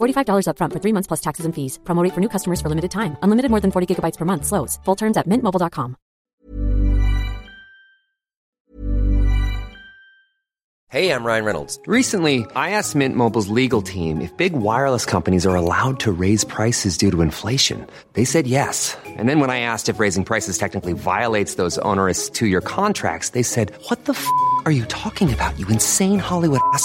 $45 upfront for three months plus taxes and fees. Promo rate for new customers for limited time. Unlimited more than 40 gigabytes per month. Slows. Full terms at mintmobile.com. Hey, I'm Ryan Reynolds. Recently, I asked Mint Mobile's legal team if big wireless companies are allowed to raise prices due to inflation. They said yes. And then when I asked if raising prices technically violates those onerous two-year contracts, they said, "What the f*** are you talking about? You insane Hollywood ass."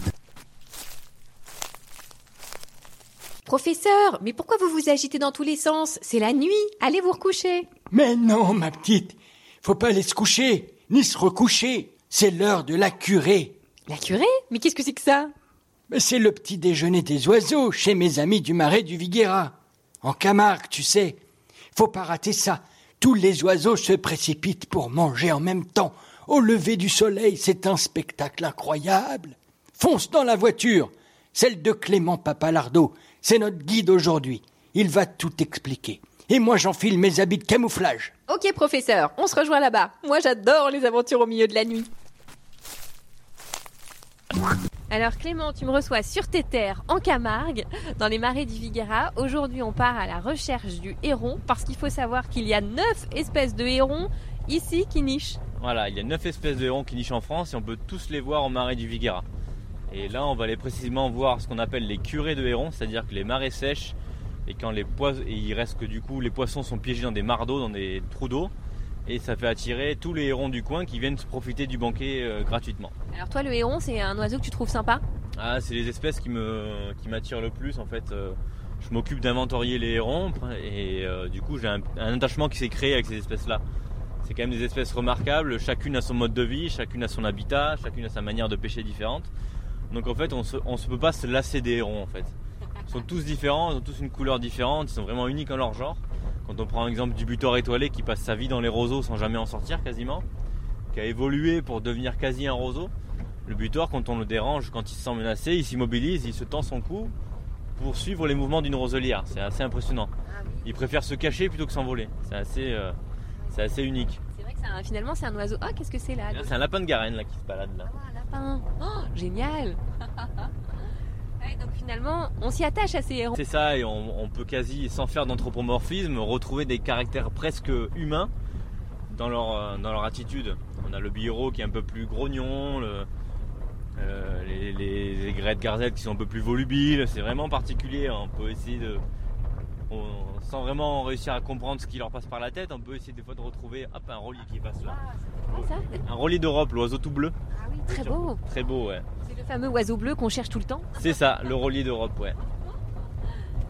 Professeur, mais pourquoi vous vous agitez dans tous les sens? C'est la nuit, allez vous recoucher. Mais non, ma petite, faut pas aller se coucher, ni se recoucher. C'est l'heure de la curée. La curée? Mais qu'est-ce que c'est que ça? Mais c'est le petit déjeuner des oiseaux chez mes amis du marais du Viguera. En Camargue, tu sais. Faut pas rater ça. Tous les oiseaux se précipitent pour manger en même temps. Au lever du soleil, c'est un spectacle incroyable. Fonce dans la voiture, celle de Clément Papalardo. C'est notre guide aujourd'hui. Il va tout expliquer. Et moi, j'enfile mes habits de camouflage. Ok, professeur, on se rejoint là-bas. Moi, j'adore les aventures au milieu de la nuit. Alors Clément, tu me reçois sur tes terres en Camargue, dans les marais du Viguera. Aujourd'hui, on part à la recherche du héron, parce qu'il faut savoir qu'il y a neuf espèces de hérons ici qui nichent. Voilà, il y a 9 espèces de hérons qui nichent en France et on peut tous les voir au marais du Viguera. Et là, on va aller précisément voir ce qu'on appelle les curées de hérons, c'est-à-dire que les marées sèches et quand les poissons, il reste que du coup les poissons sont piégés dans des mares d'eau, dans des trous d'eau, et ça fait attirer tous les hérons du coin qui viennent se profiter du banquet euh, gratuitement. Alors toi, le héron, c'est un oiseau que tu trouves sympa? Ah, c'est les espèces qui me qui m'attirent le plus en fait. euh, je m'occupe d'inventorier les hérons et euh, du coup j'ai un, un attachement qui s'est créé avec ces espèces-là. C'est quand même des espèces remarquables, chacune a son mode de vie, chacune a son habitat, chacune a sa manière de pêcher différente. Donc en fait on se, on se peut pas se lasser des hérons en fait. Ils sont tous différents, ils ont tous une couleur différente, ils sont vraiment uniques en leur genre. Quand on prend l'exemple du butor étoilé qui passe sa vie dans les roseaux sans jamais en sortir quasiment, qui a évolué pour devenir quasi un roseau, le butor quand on le dérange, quand il se sent menacé, il s'immobilise, il se tend son cou pour suivre les mouvements d'une roselière. C'est assez impressionnant. Il préfère se cacher plutôt que s'envoler. C'est assez, euh, c'est assez unique. C'est vrai que un- finalement, c'est un oiseau. Ah, qu'est-ce que c'est là Là, C'est un lapin de Garenne là qui se balade là. Ah, lapin. Oh, génial Ouais, Donc finalement, on s'y attache à ces hérons. C'est ça, et on, on peut quasi, sans faire d'anthropomorphisme, retrouver des caractères presque humains dans leur, euh, dans leur attitude. On a le bureau qui est un peu plus grognon, le- euh, les, les aigrettes garzelles qui sont un peu plus volubiles, c'est vraiment particulier. On peut essayer de. On- sans vraiment réussir à comprendre ce qui leur passe par la tête, on peut essayer des fois de retrouver hop, un relier qui passe là. Ah, ça Un relier d'Europe, l'oiseau tout bleu. Ah oui, très beau. Très beau, ouais. C'est le fameux oiseau bleu qu'on cherche tout le temps. C'est ça, le relier d'Europe, ouais.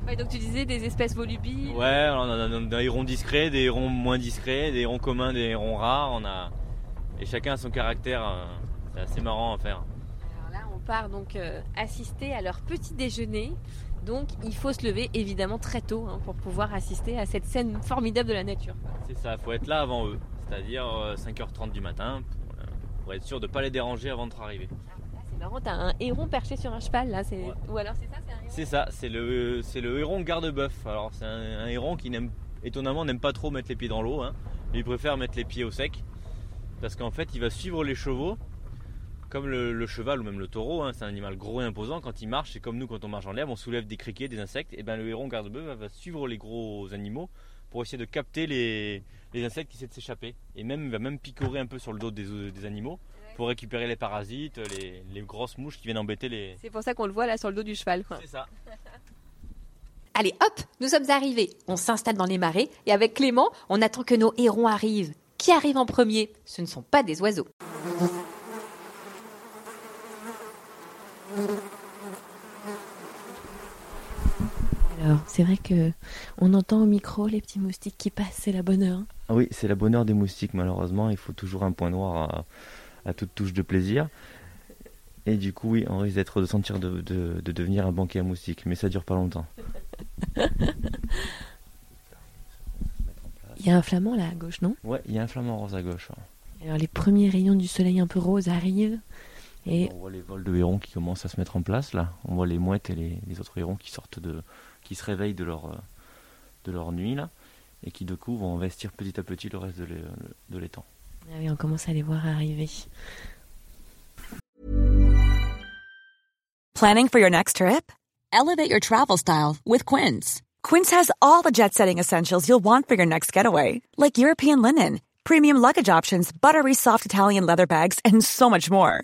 Ouais, donc tu disais des espèces volubiles. Ouais, on a, on a des hérons discrets, des hérons moins discrets, des hérons communs, des hérons rares. On a et chacun a son caractère. euh, C'est assez marrant à faire. Alors là, on part donc euh, assister à leur petit déjeuner. Donc il faut se lever évidemment très tôt hein, pour pouvoir assister à cette scène formidable de la nature. C'est ça, faut être là avant eux, c'est-à-dire euh, 5h30 du matin pour, euh, pour être sûr de pas les déranger avant de arriver. Là, c'est marrant, t'as un héron perché sur un cheval là. C'est... Ouais. Ou alors c'est ça, c'est un héron C'est ça, c'est le c'est le héron garde-bœuf. Alors c'est un, un héron qui n'aime étonnamment n'aime pas trop mettre les pieds dans l'eau. hein. Mais il préfère mettre les pieds au sec parce qu'en fait, il va suivre les chevaux comme le, cheval ou même le taureau. hein, c'est un animal gros et imposant. Quand il marche, c'est comme nous quand on marche en l'herbe, on soulève des criquets, des insectes. Et ben le héron garde-bœuf va suivre les gros animaux pour essayer de capter les, les insectes qui essaient de s'échapper. Et même il va même picorer un peu sur le dos des, des animaux pour récupérer les parasites, les, les grosses mouches qui viennent embêter les. C'est pour ça qu'on le voit là sur le dos du cheval. C'est ça. Allez, hop, nous sommes arrivés. On s'installe dans les marais et avec Clément, on attend que nos hérons arrivent. Qui arrive en premier? Ce ne sont pas des oiseaux. Alors, c'est vrai que on entend au micro les petits moustiques qui passent, c'est la bonne heure. Ah oui, c'est la bonne heure des moustiques, malheureusement. Il faut toujours un point noir à, à toute touche de plaisir. Et du coup, oui, on risque d'être de sentir de, de- de devenir un banquier à moustiques, mais ça dure pas longtemps. Il y a un flamand là à gauche, non? Ouais, il y a un flamant rose à gauche. Alors les premiers rayons du soleil un peu rose arrivent et On voit les vols de hérons qui commencent à se mettre en place là. On voit les mouettes et les, les autres hérons qui sortent de, qui se réveillent de leur, euh, de leur nuit là, et qui du coup vont investir petit à petit le reste de l'é- de l'étang. ah oui, on commence à les voir arriver. Planning for your next trip? Elevate your travel style with Quince. Quince has all the jet setting essentials you'll want for your next getaway, like European linen, premium luggage options, buttery soft Italian leather bags, and so much more.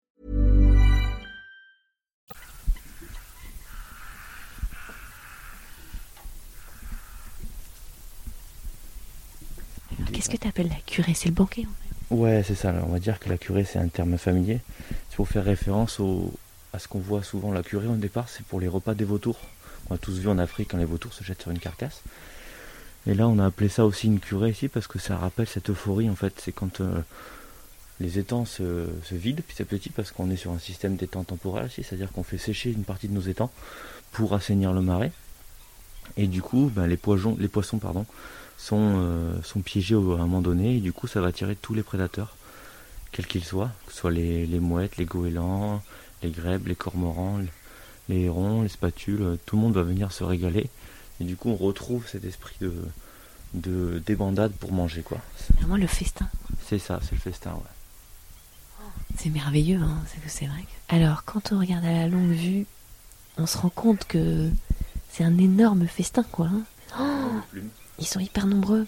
Qu'est-ce que tu appelles la curée? C'est le banquet en fait. Ouais, c'est ça. On va dire que la curée, c'est un terme familier. C'est pour faire référence à ce qu'on voit souvent. La curée, au départ, c'est pour les repas des vautours. On a tous vu en Afrique quand les vautours se jettent sur une carcasse. Et là, on a appelé ça aussi une curée ici parce que ça rappelle cette euphorie. En fait, c'est quand euh, les étangs se, vident petit à petit parce qu'on est sur un système d'étang temporel ici. C'est-à-dire qu'on fait sécher une partie de nos étangs pour assainir le marais. Et du coup, ben, les, les poissons pardon, sont, euh, sont piégés au- à un moment donné. Et du coup, ça va attirer tous les prédateurs quels qu'ils soient, que ce soit les, les mouettes, les goélands, les grèbes, les cormorans, les hérons, les spatules, euh, tout le monde va venir se régaler. Et du coup, on retrouve cet esprit de, de débandade pour manger, quoi. C'est- Vraiment le festin. C'est ça, c'est le festin, ouais. C'est merveilleux, hein, c'est c'est vrai. que- Alors, quand on regarde à la longue vue, on se rend compte que c'est un énorme festin, quoi. hein. Oh, ils sont hyper nombreux.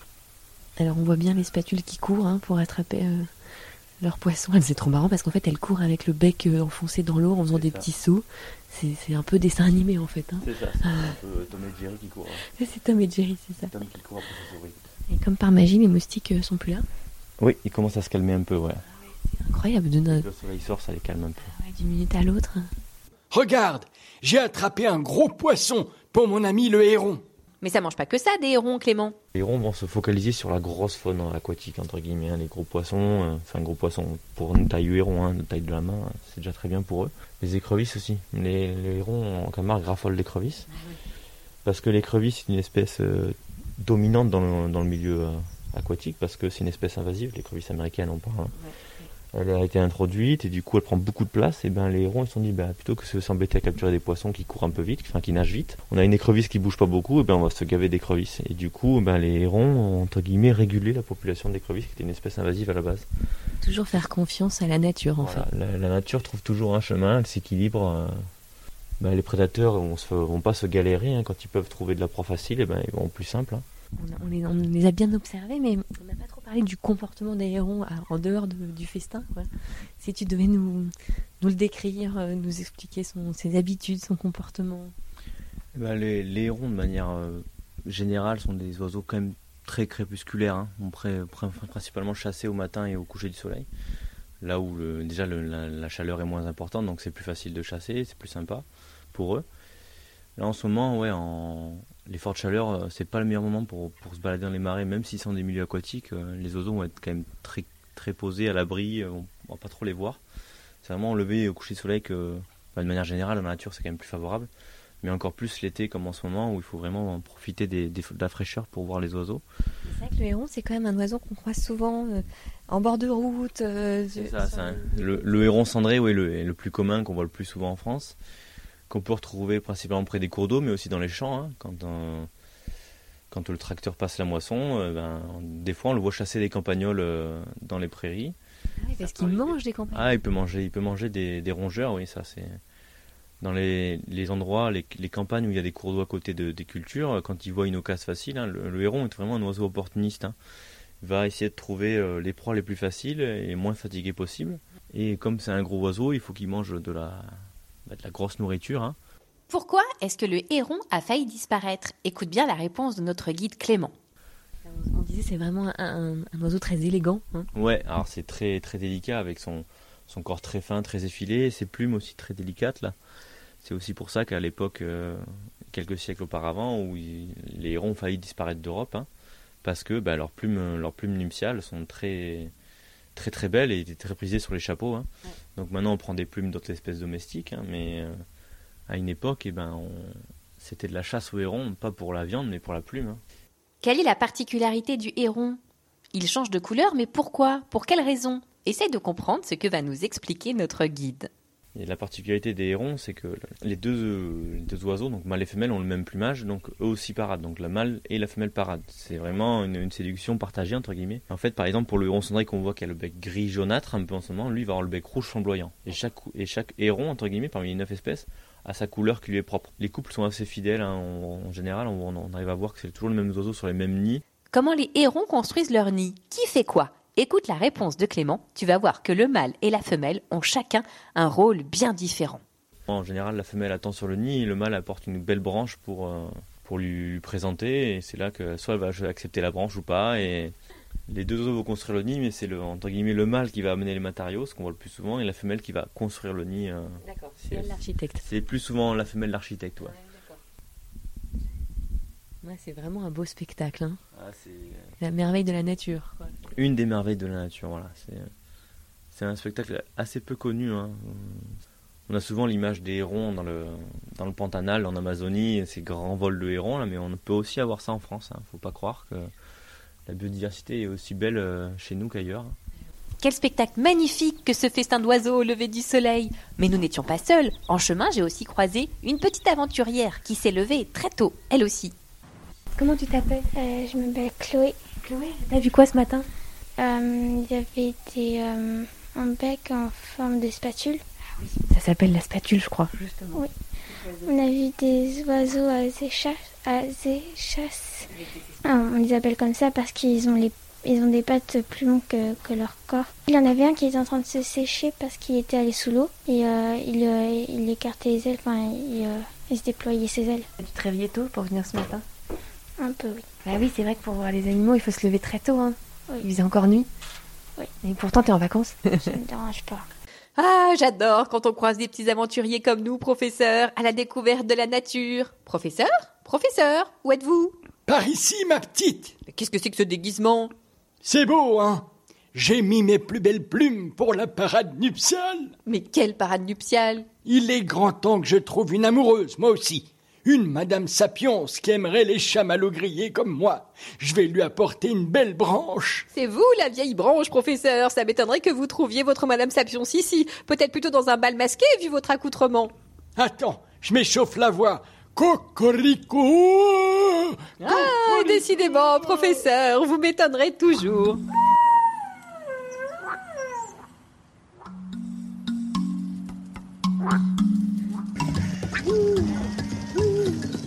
Alors, on voit bien les spatules qui courent hein, pour attraper euh, leurs poissons. C'est trop marrant parce qu'en fait, elles courent avec le bec euh, enfoncé dans l'eau en faisant des ça. petits sauts. C'est c'est un peu dessin animé, en fait. hein. C'est ça, c'est un peu Tom et Jerry qui courent. C'est Tom et Jerry, c'est ça. Tom qui court après sa souris. Et comme par magie, les moustiques euh, sont plus là. Oui, il commence à se calmer un peu, ouais. C'est incroyable de Le soleil sort, ça les calme un peu. ouais, d'une minute à l'autre. Regarde, j'ai attrapé un gros poisson pour mon ami le héron. Mais ça mange pas que ça, des hérons, Clément. Les hérons vont se focaliser sur la grosse faune aquatique, entre guillemets, hein, les gros poissons, euh, enfin gros poissons pour une taille héron, hein, une taille de la main, c'est déjà très bien pour eux. Les écrevisses aussi, les, les hérons en Camargue raffolent d'écrevisses, parce que l'écrevisse c'est une espèce euh, dominante dans le, dans le milieu euh, aquatique, parce que c'est une espèce invasive, l'écrevisse américaine on parle. hein. Elle a été introduite et du coup elle prend beaucoup de place. Et ben les hérons ils se sont dit bah, plutôt que de s'embêter à capturer des poissons qui courent un peu vite, enfin qui nagent vite, on a une écrevisse qui bouge pas beaucoup, et ben on va se gaver d'écrevisses. Et du coup ben les hérons ont entre guillemets régulé la population d'écrevisses qui était une espèce invasive à la base. Toujours faire confiance à la nature, en Voilà, fait. la, la nature trouve toujours un chemin, elle s'équilibre. euh, ben, les prédateurs se, vont pas se galérer hein, quand ils peuvent trouver de la proie facile, et ben ils vont plus simple. hein. On, a- on les, on les a bien observés, mais on n'a pas du comportement des hérons à- en dehors de- du festin. Si tu devais nous, nous le décrire, euh, nous expliquer son, ses habitudes, son comportement. Eh ben, les, hérons, de manière euh, générale, sont des oiseaux quand même très crépusculaires. Hein. On pré- pr- principalement chassés au matin et au coucher du soleil. Là où déjà la, la chaleur est moins importante, donc c'est plus facile de chasser, c'est plus sympa pour eux. Là en ce moment, ouais, en, les fortes chaleurs, euh, c'est pas le meilleur moment pour, pour se balader dans les marais, même s'ils sont des milieux aquatiques. euh, les oiseaux vont être quand même très, très posés à l'abri, euh, on, on va pas trop les voir. C'est vraiment au lever et au coucher du soleil que, bah, de manière générale, dans la nature, c'est quand même plus favorable. mais encore plus l'été comme en ce moment où il faut vraiment profiter des, des- de la fraîcheur pour voir les oiseaux. C'est vrai que le héron, c'est quand même un oiseau qu'on croise souvent euh, en bord de route. euh, C'est de- ça, sur- c'est le, le héron cendré oui, le, est le plus commun qu'on voit le plus souvent en France, qu'on peut retrouver principalement près des cours d'eau, mais aussi dans les champs. hein. quand, euh, quand le tracteur passe la moisson, euh, ben, des fois on le voit chasser des campagnols euh, dans les prairies. Ah oui, parce qu'il mange des campagnes. Ah, il peut manger, il peut manger des, des rongeurs, oui, ça c'est. Dans les, les endroits, les, les campagnes où il y a des cours d'eau à côté de, des cultures, quand il voit une occasion facile, hein, le, le héron est vraiment un oiseau opportuniste. hein. Il va essayer de trouver euh, les proies les plus faciles et les moins fatiguées possible. Et comme c'est un gros oiseau, il faut qu'il mange de la, de la grosse nourriture. hein. Pourquoi est-ce que le héron a failli disparaître? Écoute bien la réponse de notre guide Clément. On disait c'est vraiment un, un- un oiseau très élégant. hein. Ouais, alors c'est très très délicat avec son, son corps très fin, très effilé, et ses plumes aussi très délicates là. C'est aussi pour ça qu'à l'époque, euh, quelques siècles auparavant, où il- les hérons ont failli disparaître d'Europe, hein, parce que bah, leurs plumes, leurs plumes nuptiales sont très très très belles et étaient très prisées sur les chapeaux. hein. Donc maintenant on prend des plumes d'autres espèces domestiques, hein, mais euh, à une époque, eh ben, on- c'était de la chasse au héron, pas pour la viande, mais pour la plume. hein. Quelle est la particularité du héron? Il change de couleur, mais pourquoi? Pour quelle raison? Essaye de comprendre ce que va nous expliquer notre guide. Et la particularité des hérons, c'est que les deux, oiseaux, donc mâle et femelle, ont le même plumage, donc eux aussi paradent. Donc la mâle et la femelle paradent. C'est vraiment une, séduction partagée, entre guillemets. En fait, par exemple, pour le héron cendré qu'on voit qui a le bec gris jaunâtre un peu en ce moment, lui va avoir le bec rouge flamboyant. Et chaque, et chaque héron, entre guillemets, parmi les neuf espèces, a sa couleur qui lui est propre. Les couples sont assez fidèles, hein, en, général, on, on arrive à voir que c'est toujours le même oiseau sur les mêmes nids. Comment les hérons construisent leur nid? Qui fait quoi? Écoute la réponse de Clément, tu vas voir que le mâle et la femelle ont chacun un rôle bien différent. En général, la femelle attend sur le nid et le mâle apporte une belle branche pour, euh, pour lui présenter. Et c'est là que soit elle va accepter la branche ou pas. Et les deux oiseaux vont construire le nid, mais c'est le, entre guillemets le mâle qui va amener les matériaux, ce qu'on voit le plus souvent, et la femelle qui va construire le nid. euh, D'accord, c'est- c'est l'architecte. c'est plus souvent la femelle l'architecte. Ouais. Ouais, c'est vraiment un beau spectacle. hein. Ah, c'est La merveille de la nature. quoi. une des merveilles de la nature. Voilà. C'est, c'est un spectacle assez peu connu. hein. On a souvent l'image des hérons dans le, dans le Pantanal, en Amazonie, ces grands vols de hérons, là, mais on peut aussi avoir ça en France. Hein. Faut pas croire que la biodiversité est aussi belle euh, chez nous qu'ailleurs. Quel spectacle magnifique que ce festin d'oiseaux au lever du soleil Mais nous n'étions pas seuls. En chemin, j'ai aussi croisé une petite aventurière qui s'est levée très tôt, elle aussi. Comment tu t'appelles? Euh, je m'appelle Chloé. Chloé. T'as vu quoi ce matin? Euh, il y avait des, euh, un bec en forme de spatule. Ça s'appelle la spatule, je crois. Justement. Oui. On a vu des oiseaux à zéchasse. À zéchasse. Ah, on les appelle comme ça parce qu'ils ont, les, ils ont des pattes plus longues que, que leur corps. Il y en avait un qui était en train de se sécher parce qu'il était allé sous l'eau et euh, il, euh, il écartait les ailes, enfin il, euh, il se déployait ses ailes. Tu te réveillais tôt pour venir ce matin? Un peu, oui. Bah oui, c'est vrai que pour voir les animaux, il faut se lever très tôt. Hein. Oui. Il faisait encore nuit. Oui. Et pourtant, t'es en vacances. Ça ne me dérange pas. Ah, j'adore quand on croise des petits aventuriers comme nous, professeurs, à la découverte de la nature. Professeur? Professeur, où êtes-vous? Par ici, ma petite. Mais Qu'est-ce que c'est que ce déguisement? C'est beau, hein J'ai mis mes plus belles plumes pour la parade nuptiale. Mais quelle parade nuptiale? Il est grand temps que je trouve une amoureuse, moi aussi. Une Madame Sapiens qui aimerait les chamallows grillés comme moi. Je vais lui apporter une belle branche. C'est vous, la vieille branche, professeur. Ça m'étonnerait que vous trouviez votre Madame Sapiens ici. Peut-être plutôt dans un bal masqué, vu votre accoutrement. Attends, je m'échauffe la voix. Cocorico Ah, décidément, professeur, vous m'étonnerez toujours.